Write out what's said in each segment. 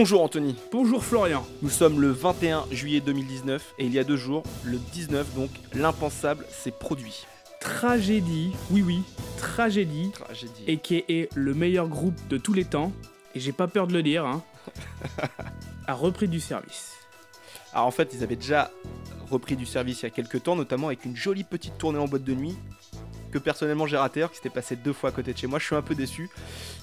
Bonjour Anthony, Bonjour Florian. nous sommes le 21 juillet 2019 et il y a deux jours, le 19 donc, l'impensable s'est produit. Tragédie, oui oui, tragédie, Tragédie. et qui est le meilleur groupe de tous les temps, et j'ai pas peur de le dire, hein, a repris du service. Alors en fait, ils avaient déjà repris du service il y a quelques temps, notamment avec une jolie petite tournée en boîte de nuit que personnellement j'ai raté, alors qui s'était passé deux fois à côté de chez moi. Je suis un peu déçu,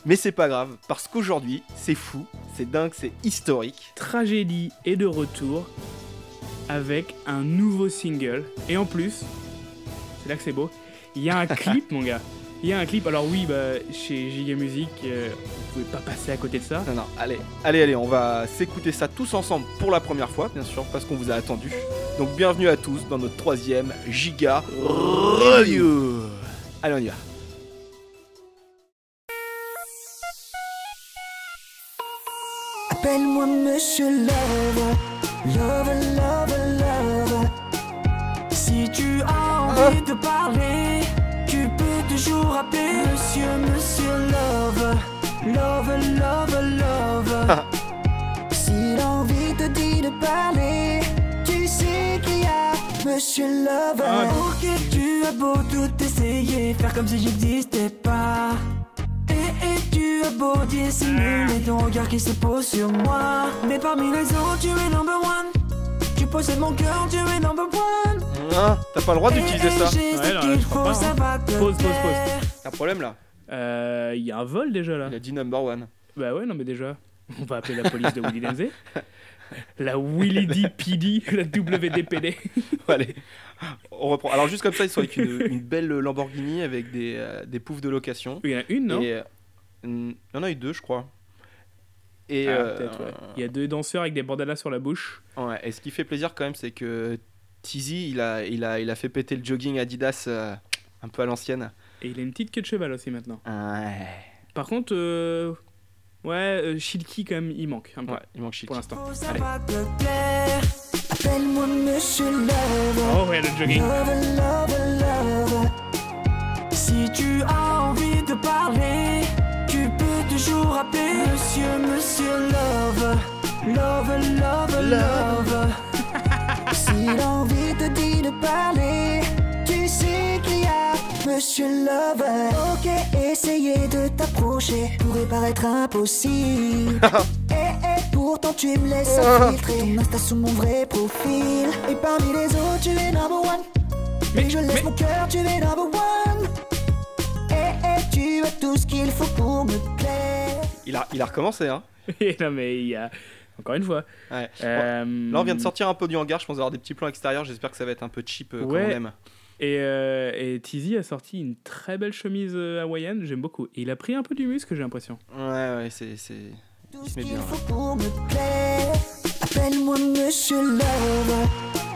mais c'est pas grave parce qu'aujourd'hui, c'est fou, c'est dingue, c'est historique. Tragédie est de retour avec un nouveau single, et en plus, c'est là que c'est beau, il y a un clip mon gars. Il y a un clip, alors oui, bah, chez Giga Music, euh, vous pouvez pas passer à côté de ça. Non, non, allez, allez, allez, on va s'écouter ça tous ensemble pour la première fois, bien sûr, parce qu'on vous a attendu. Donc bienvenue à tous dans notre troisième Giga Review. Allez, on y va. Appelle-moi Monsieur Love, Love, Love, Love. Si tu as envie de parler, tu peux toujours appeler Monsieur, Monsieur Love, Love, Love, Love. S'il a envie te dit de parler, a Monsieur Love. Ah. Ok, tu as beau tout essayer, faire comme si j'existais pas. Et, et tu as beau dissimuler ton regard qui se pose sur moi Mais parmi les autres tu es number one Tu possèdes mon cœur, tu es number one Hein, T'as pas le droit Et- d'utiliser ça. j'ai Ouais, ce non, qu'il je crois faut, pas, ça hein. va te Pause, pause, pause. T'as un problème là Euh, Il y a un vol déjà là. Il a dit number one. Bah ouais, non mais déjà, on va appeler la police de Willy Denzé. La Willy D PD, la WDPD. Allez, on reprend. Alors juste comme ça, ils sont avec une, une belle Lamborghini avec des, euh, des poufs de location. Il y en a une, non? Et, euh, il y en a eu deux, je crois. Et, Ah, euh, ouais. Il y a deux danseurs avec des bandanas sur la bouche. Ouais, et ce qui fait plaisir quand même, c'est que Tizi, il a, il, a, il a fait péter le jogging Adidas un peu à l'ancienne. Et il a une petite queue de cheval aussi maintenant. Ouais. Par contre, ouais, euh, Shilky quand même, il manque un peu Ouais, il manque shit. pour l'instant. Faut, ça Allez. va te plaire Appelle-moi Monsieur Love Oh ouais, le jogging. Love, love, love. Si tu as envie de parler, tu peux toujours appeler Monsieur, Monsieur Love. Love, love, love. S'il a envie de dire de parler, Monsieur Love. Ok, essayer de t'approcher pourrait paraître impossible. Et, et pourtant tu me laisses infiltrer ton Insta sous mon vrai profil. Et parmi les autres, tu es number one. Mais je laisse mais- mon cœur, tu es number one. Et, et tu as tout ce qu'il faut pour me plaire. Il a, il a recommencé, hein. non mais il y a... Encore une fois. Ouais. Euh, Là, on vient de sortir un peu du hangar. Je pense avoir des petits plans extérieurs. J'espère que ça va être un peu cheap euh, Ouais. on aime. Et, euh, et Tizi a sorti une très belle chemise euh, hawaïenne, j'aime beaucoup. Et il a pris un peu du muscle, j'ai l'impression. Ouais, ouais, c'est. c'est- Tout ce qu'il bien, faut pour me plaire. Appelle-moi Monsieur Love.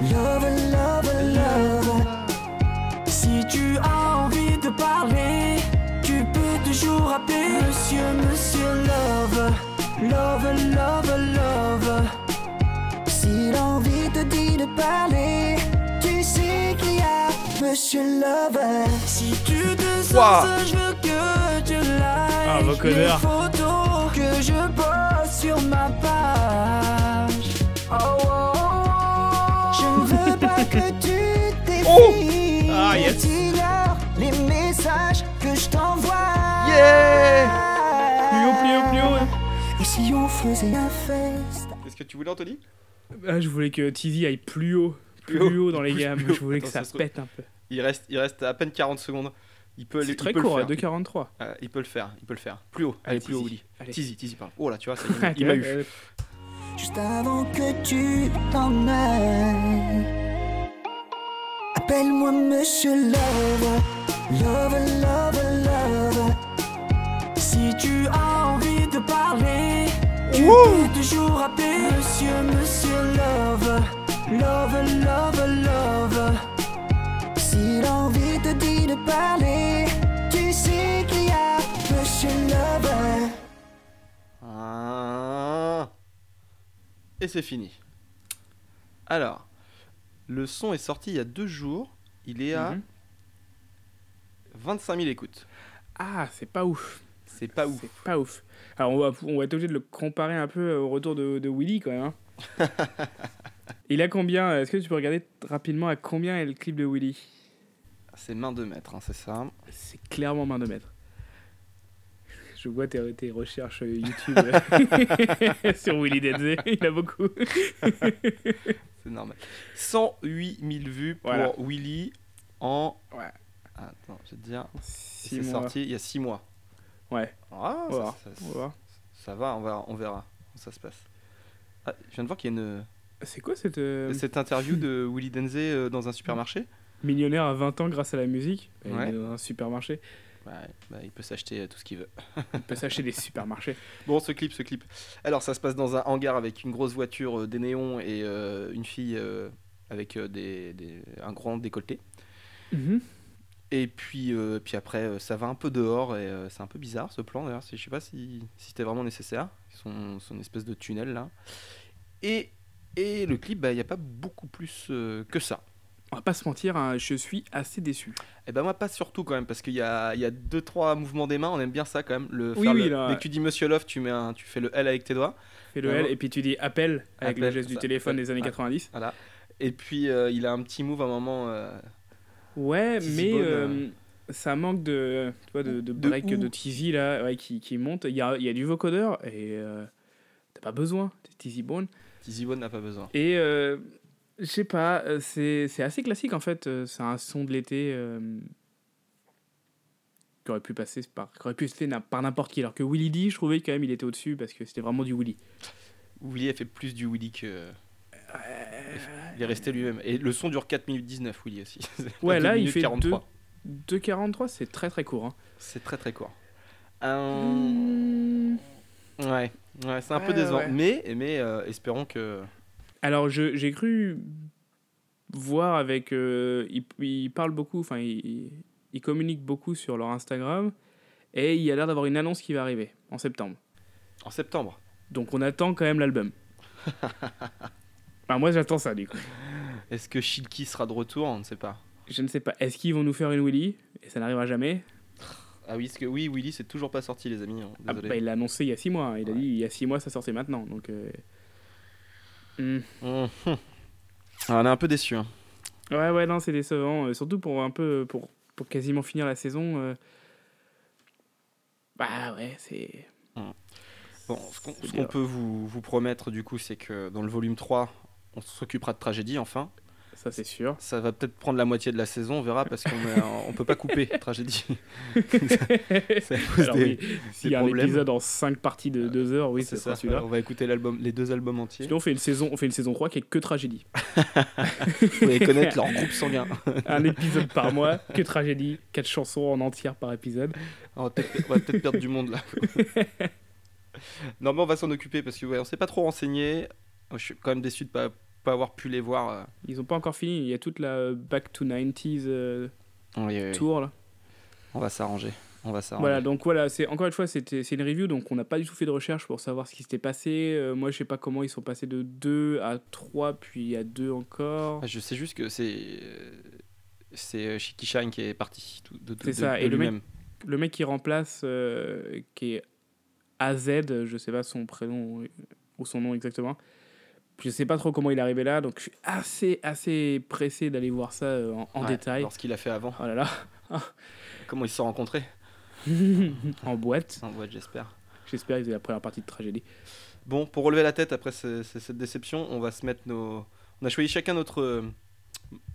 Love, love, love. Si tu as envie de parler, tu peux toujours appeler Monsieur, Monsieur Love. Love, love, love. S'il a envie de dire de parler, a Monsieur Love. Si tu te sens Wow. je veux que tu likes Ah, connards. photos que je poste sur ma page. Oh, oh, oh. Je ne veux pas que tu t'effies. Ah, yes. Les messages que je t'envoie. Yeah Plus haut, plus haut, plus haut. hein. Et si on faisait un fest? Qu'est-ce que tu voulais, Anthony? Ah, je voulais que Tizi aille plus haut, plus, haut, dans les plus gammes. Je voulais que Attends, ça ça trouve- pète un peu. Il reste, il reste à peine 40 secondes. Il peut, C'est il très peut court, le à faire. 2,43. Euh, il peut le faire, il peut le faire. Plus haut. Allez, Allez, plus haut. Willy. Allez. Tizi, Tizi, parle. Oh là, tu vois, ça, il, il m'a eu. Juste avant que tu t'en ailles. Appelle-moi Monsieur Love, Love, Love, Love. Si tu as envie de parler, tu peux toujours appeler Monsieur, Monsieur Love, Love, Love, parler, tu sais qu'il y a Monsieur. Ah. Et c'est fini. Alors, le son est sorti il y a deux jours. Il est à Mhm. 25 000 écoutes. Ah, c'est pas ouf. C'est pas ouf. C'est pas ouf. Alors, on va, on va être obligé de le comparer un peu au retour de, de Willy, quand même. hein. Il a combien Est-ce que tu peux regarder rapidement à combien est le clip de Willy? C'est main de maître, hein, c'est ça. C'est clairement main de maître. Je vois tes, tes recherches YouTube sur Willy Denze. Il a beaucoup. C'est normal. 108 000 vues pour Voilà. Willy en. Ouais. Attends, je vais te dire. Six C'est sorti il y a 6 mois. Ouais, Ah, on va ça, ça- On va ça va, on verra, on verra comment ça se passe. Ah, je viens de voir qu'il y a une, C'est quoi cette euh, cette interview de Willy Denze euh, dans un supermarché? Millionnaire à 20 ans grâce à la musique Il Ouais. est dans un supermarché. Ouais, bah, il peut s'acheter euh, tout ce qu'il veut. Il peut s'acheter des supermarchés. Bon, ce clip, ce clip. Alors, ça se passe dans un hangar avec une grosse voiture, euh, des néons et euh, une fille euh, avec des, des- un grand décolleté. Mhm. Et puis, puis après, ça va un peu dehors et c'est un peu bizarre ce plan d'ailleurs. Je sais pas si, si c'était vraiment nécessaire. Son, son espèce de tunnel là. Et, et le clip, bah, il n'y a pas beaucoup plus que ça. On va pas se mentir, hein, je suis assez déçu. Et ben moi, pas surtout quand même, parce qu'il y a, il y a deux, trois mouvements des mains, on aime bien ça quand même. Le, Oui, faire oui, le- là, dès que tu dis Monsieur Love, tu, mets un, tu fais le L avec tes doigts. Fais le L et puis tu dis appel avec le Appel, geste du ça. téléphone des années Ouais. 90. Voilà. Et puis, euh, il a un petit move à un moment. euh, Ouais, mais euh, ça manque de, tu vois, de, de De break de, Tizi là, ouais, qui, qui monte. Il y a, il y a du vocodeur et t'as pas besoin, Tizi Bone. Tizi Bone n'a pas besoin. Et je sais pas, euh, c'est assez classique en fait. euh, C'est un son de l'été euh, qui aurait pu passer par, qui aurait pu na- par n'importe qui. Alors que Willy D, je trouvais quand même il était au-dessus parce que c'était vraiment du Willy. Willy a fait plus du Willy que. Il est resté lui-même. Et le son dure 4 minutes 19, Willy aussi. Ouais, là il fait 43. 2,43, c'est très très court. hein. C'est très très court. Euh, Mmh. Ouais, ouais c'est un peu décevant. ouais. Mais, mais euh, espérons que. Alors, j'ai cru voir avec. euh, ils, ils parlent beaucoup, enfin, ils, ils communiquent beaucoup sur leur Instagram. Et il y a l'air d'avoir une annonce qui va arriver en septembre. En septembre. Donc, on attend quand même l'album. Enfin, moi, j'attends ça, du coup. Est-ce que Shilky sera de retour? On ne sait pas. Je ne sais pas. Est-ce qu'ils vont nous faire une Willy? Et ça n'arrivera jamais. Ah oui, parce que oui, Willy, c'est toujours pas sorti, les amis. hein. Ah, bah, il l'a annoncé il y a six mois. hein. Il a dit il y a six mois, ça sortait maintenant. Donc. euh, Mhm. Ah, on est un peu déçus. hein. Ouais, ouais, non, c'est décevant. euh, surtout pour un peu. Pour, pour quasiment finir la saison. euh. Bah ouais, c'est. Bon, ce qu'on peut vous, vous promettre, du coup, c'est que dans le volume 3, on s'occupera de tragédie, enfin. Ça, c'est sûr. Ça va peut-être prendre la moitié de la saison, on verra, parce qu'on est- on peut pas couper tragédie. s'il y a un problèmes. épisode en 5 parties de 2 heures, oui, c'est ce sera ça. celui-là. On va écouter l'album, les deux albums entiers. Sinon, on fait, une saison, on fait une saison 3 qui est que tragédie. Vous allez connaître leur groupe sanguin. un épisode par mois, que tragédie, 4 chansons en entière par épisode. On va peut-être on va peut-être perdre du monde là. non mais on va s'en occuper parce que ouais, on s'est pas trop renseigné. Je suis quand même déçu de pas pas avoir pu les voir. euh. Ils ont pas encore fini, il y a toute la Back to 90s euh, Oui, oui, oui. tour là. On va s'arranger. On va s'arranger. Voilà, donc voilà, c'est encore une fois, c'était c'est une review, donc on n'a pas du tout fait de recherche pour savoir ce qui s'était passé. Euh, moi, je sais pas comment ils sont passés de 2 à 3, puis à 2 encore. Ah, Je sais juste que c'est euh, c'est euh, Shiki Shine qui est parti de, de, C'est ça, de et le mec-. Le mec qui remplace, euh, qui est AZ, je sais pas son prénom ou son nom exactement. Je sais pas trop comment il est arrivé là, donc je suis assez, assez pressé d'aller voir ça euh, en, en Ouais, détail. Alors ce qu'il a fait avant. Oh là là, Comment ils se sont rencontrés en boîte. En boîte, j'espère. J'espère qu'ils aient la première partie de tragédie. Bon, pour relever la tête après ce- ce- cette déception, on va se mettre nos. On a choisi chacun notre euh,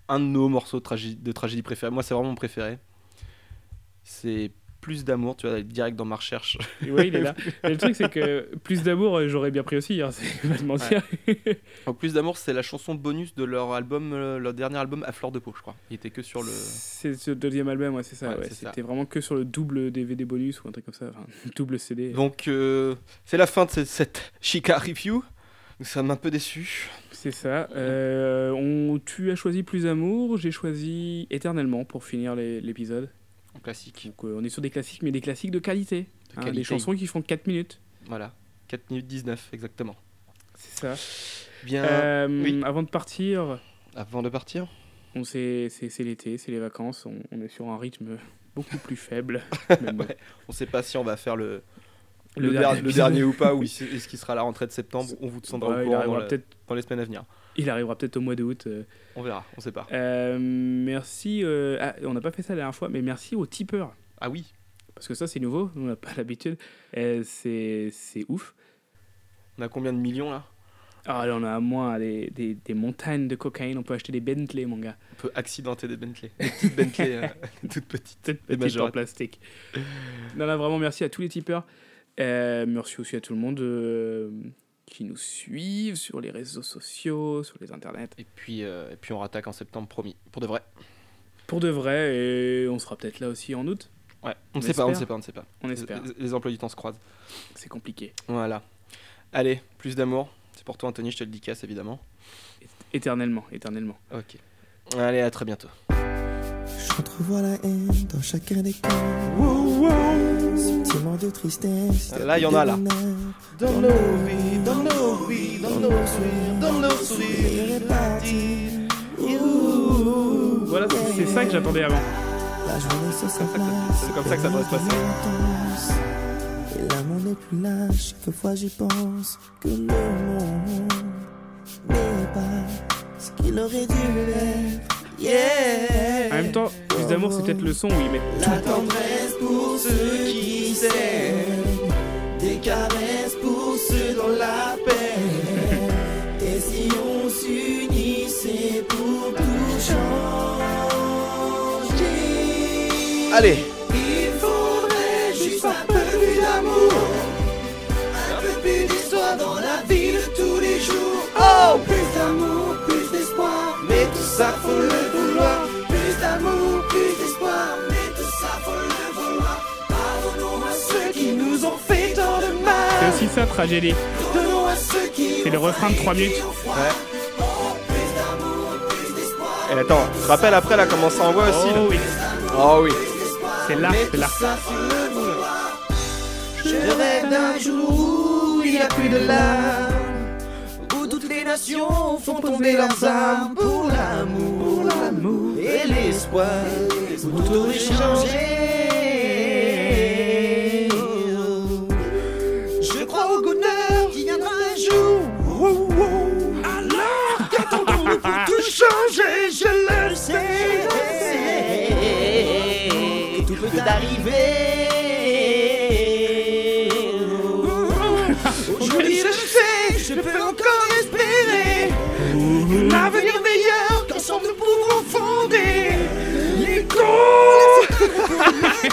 un de nos morceaux de tragédie, de tragédie préférés. Moi, c'est vraiment mon préféré. C'est plus d'amour. Tu vas aller direct dans ma recherche. Ouais, il est là. Mais le truc, c'est que plus d'amour, euh, j'aurais bien pris aussi, hein, c'est pas de mentir. En plus d'amour, c'est la chanson bonus de leur album, euh, leur dernier album à fleur de peau, je crois. Il était que sur le. C'est ce deuxième album, ouais, c'est ça. Ouais, ouais. ça. C'était vraiment que sur le double DVD bonus ou un truc comme ça, enfin, double CD. Donc, euh, c'est la fin de cette, cette Chica review. Nous sommes un peu déçus. C'est ça. Euh, on, tu as choisi Plus Amour, j'ai choisi Éternellement pour finir l'épisode. En classique. Donc euh, on est sur des classiques, mais des classiques de qualité. De hein, des chansons qui font 4 minutes. Voilà. 4 minutes 19, exactement. C'est ça. Bien. Euh, oui. Avant de partir, Avant de partir On c'est c'est l'été, c'est les vacances, on, on est sur un rythme beaucoup plus faible. Ouais. On sait pas si on va faire le, Le le, dernier le ou pas, ou est-ce est-ce qu'il sera à la rentrée de septembre. On vous tiendra Ouais, au il, courant dans, la- dans les semaines à venir. Il arrivera peut-être au mois d'août. euh. On verra, on sait pas. Euh, merci. euh, ah, on n'a pas fait ça la dernière fois, mais merci aux tipeurs. Ah oui, Parce que ça, c'est nouveau, on n'a pas l'habitude. C'est c'est ouf. on a combien de millions là? Ah, là, on a à moins des, des, des montagnes de cocaïne. On peut acheter des Bentley, mon gars. On peut accidenter des Bentley. Des petites Bentley euh, toutes petites. Petites en plastique. non, là, vraiment, merci à tous les tipeurs. Euh, merci aussi à tout le monde euh, qui nous suivent sur les réseaux sociaux, sur les internets. Et puis, euh, et puis on rattaque en septembre, promis. Pour de vrai. Pour de vrai, et on sera peut-être là aussi en août. Ouais, on ne sait pas, on ne sait pas, on ne sait pas. On espère. Les, les emplois du temps se croisent. C'est compliqué. Voilà. Allez, plus d'amour. C'est pour toi, Anthony, je te le dis casse évidemment. Éternellement, éternellement. Ok. Allez, à très bientôt. J'entrevois la haine dans chacun des cœurs. Sentiment de tristesse. Là, y en a, là. Dans nos vies, dans nos vies, dans nos sourires, dans nos sourires. Voilà, c'est- c'est ça que j'attendais avant. La journée se C'est comme ça que ça doit se passer. Et l'amour n'est plus là, chaque fois j'y pense que le monde n'est pas ce qu'il aurait dû être. Yeah. En même temps, plus d'amour, c'est peut-être le son où ils mettent La tendresse pour ceux qui s'aiment, des caresses pour ceux dans la paix. Et si on s'unissait pour tout changer, Allez, il faudrait juste un peu plus d'amour, un peu plus d'histoire dans la vie de tous les jours. Oh, plus d'amour, plus d'espoir, mais tout ça faut le C'est mal. aussi ça, tragédie. Pardonnons à ceux qui C'est le refrain de 3 minutes. ouais. Et attends, rappelles après là comment ça envoie aussi là Oh oui, Oh oui. c'est là, c'est là. Je rêve d'un jour où il n'y a plus de larmes, où toutes les nations font tomber leurs armes pour l'amour, l'amour et l'espoir, où tout aurait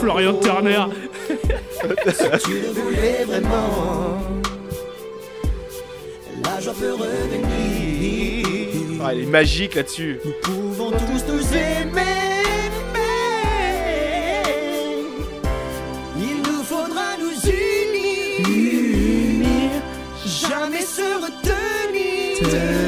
Florian Turner. Tu le voulais vraiment. La joie peut revenir. Ah, Elle est magique là-dessus. Nous pouvons tous nous aimer. mais Il nous faudra nous unir. Jamais se retenir.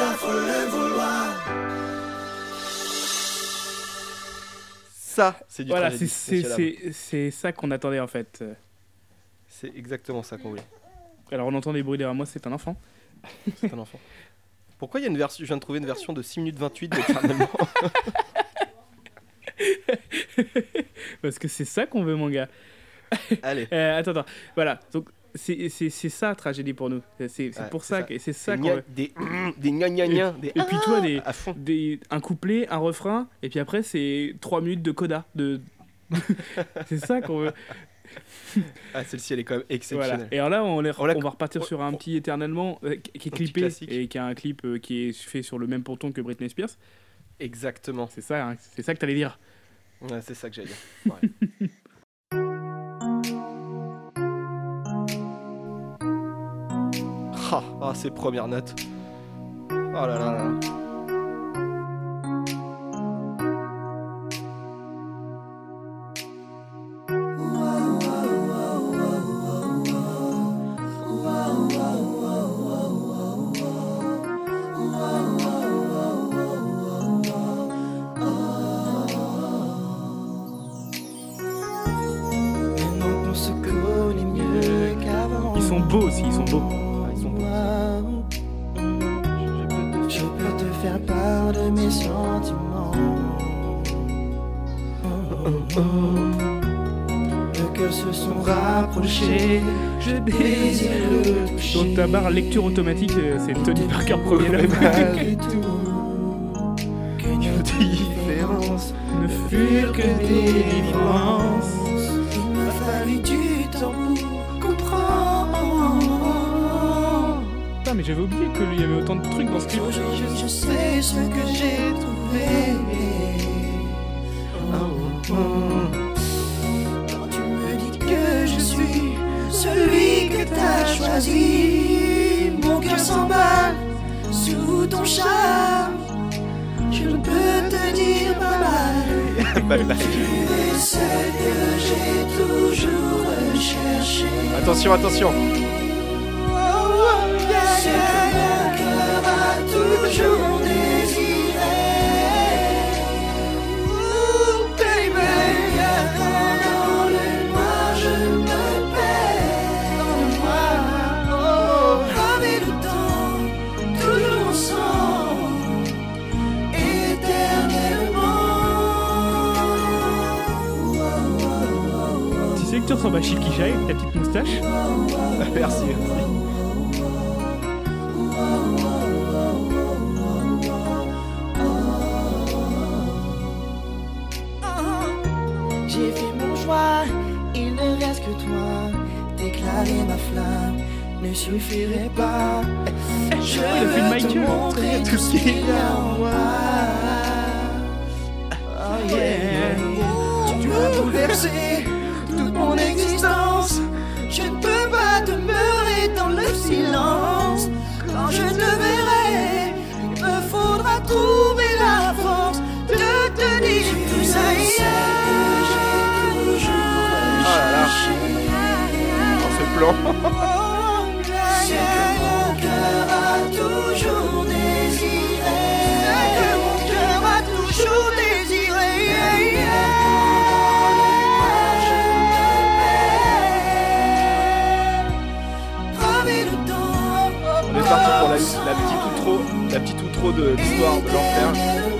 ça faut le vouloir. Ça, c'est du Voilà, c'est ça qu'on attendait en fait. C'est exactement ça qu'on voulait. Alors on entend des bruits derrière moi, c'est un enfant. C'est un enfant. Pourquoi il y a une version Je viens de trouver une version de 6 minutes 28 d'éternellement. Parce que c'est ça qu'on veut, mon gars. Allez. Euh, attends, attends. Voilà. Donc, c'est ça, tragédie pour nous. C'est Ouais, pour ça que c'est ça qu'on. Des des gna gna gna, des Et puis toi, des, à fond. des, un couplet, un refrain, et puis après, c'est 3 minutes de coda. De... c'est ça qu'on veut. Ah, celle-ci, elle est quand même Voilà. exceptionnelle. Et alors là, on, On on va repartir on- sur un petit éternellement euh, qui est clippé et qui a un clip euh, qui est fait sur le même ponton que Britney Spears. Exactement. C'est ça, hein, c'est ça que t'allais dire. Ouais, c'est ça que j'allais dire. Ouais. Ah, ah, ces premières notes. Oh là là là. Cœurs se sont rapprochés. Je désire le toucher. Donc ta barre lecture automatique, euh, c'est Tony Parker premier nos différences ne furent que des différences. Il m'a fallu du temps pour comprendre. Putain, mais j'avais oublié qu'il y avait autant de trucs dans ce clip. Aujourd'hui, je, je sais ce que j'ai trouvé. Oh, oh. Celui que t'as choisi, mon cœur s'emballe sous ton charme. Je ne peux te dire bye bye. Bye bye. Tu es celle que j'ai toujours recherchée. Attention, attention. Ce que mon cœur a toujours Tu tu ressembles à Chief avec ta petite moustache Merci, merci. J'ai fait mon choix, il ne reste que toi. Déclarer ma flamme ne suffirait pas. Je il a fait veux te Michael. montrer tout ce qu'il y a en moi. Oh yeah. Tu as bouleversé toute mon existence. Je ne peux pas demeurer dans le silence. Quand je te verrai, il me faudra trouver la force de te dire tout ça. Ah là là. Oh, ce plan. petite outro de de l'enfer.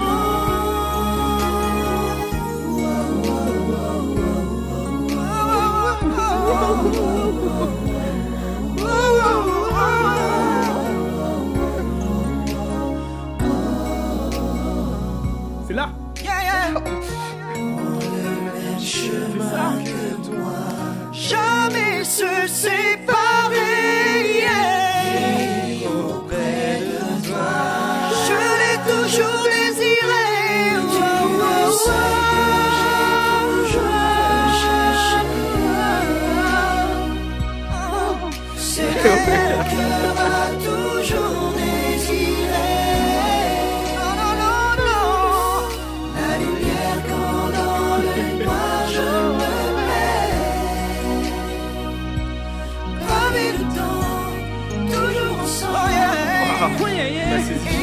婚姻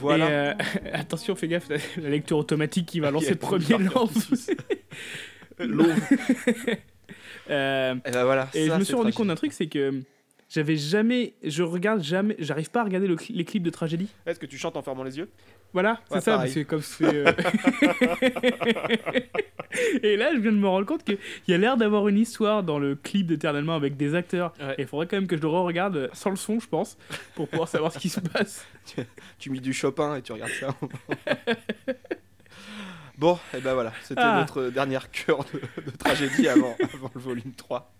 voilà. Et, euh, attention, fais gaffe, la, lecture automatique qui va lancer le premier lance. L'eau. Euh, Et bah voilà. et ça, je me suis rendu tragique. compte d'un truc, c'est que j'avais jamais, je regarde jamais, j'arrive pas à regarder le les clips de tragédie. Est-ce que tu chantes en fermant les yeux Voilà, c'est ça, pareil. c'est comme c'est. et là, je viens de me rendre compte qu'il y a l'air d'avoir une histoire dans le clip d'Éternellement avec des acteurs. Ouais. Et il faudrait quand même que je le re-regarde sans le son, je pense, pour pouvoir savoir ce qui se passe. Tu mis du Chopin et tu regardes ça. bon, et ben voilà. C'était Ah. notre dernière cœur de, de tragédie avant, avant le volume 3.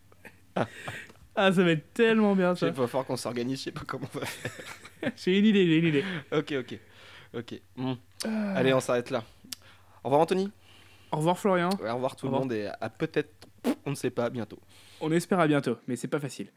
Ah, ça va être tellement bien Il ça. va falloir qu'on s'organise, je sais pas comment on va faire. J'ai une idée, j'ai une idée. Ok, ok. Ok. Ah. Allez, on s'arrête là. Au revoir Anthony. Au revoir Florian. Ouais, au revoir tout Au le monde et à peut-être, on ne sait pas, bientôt. On espère à bientôt, mais c'est pas facile.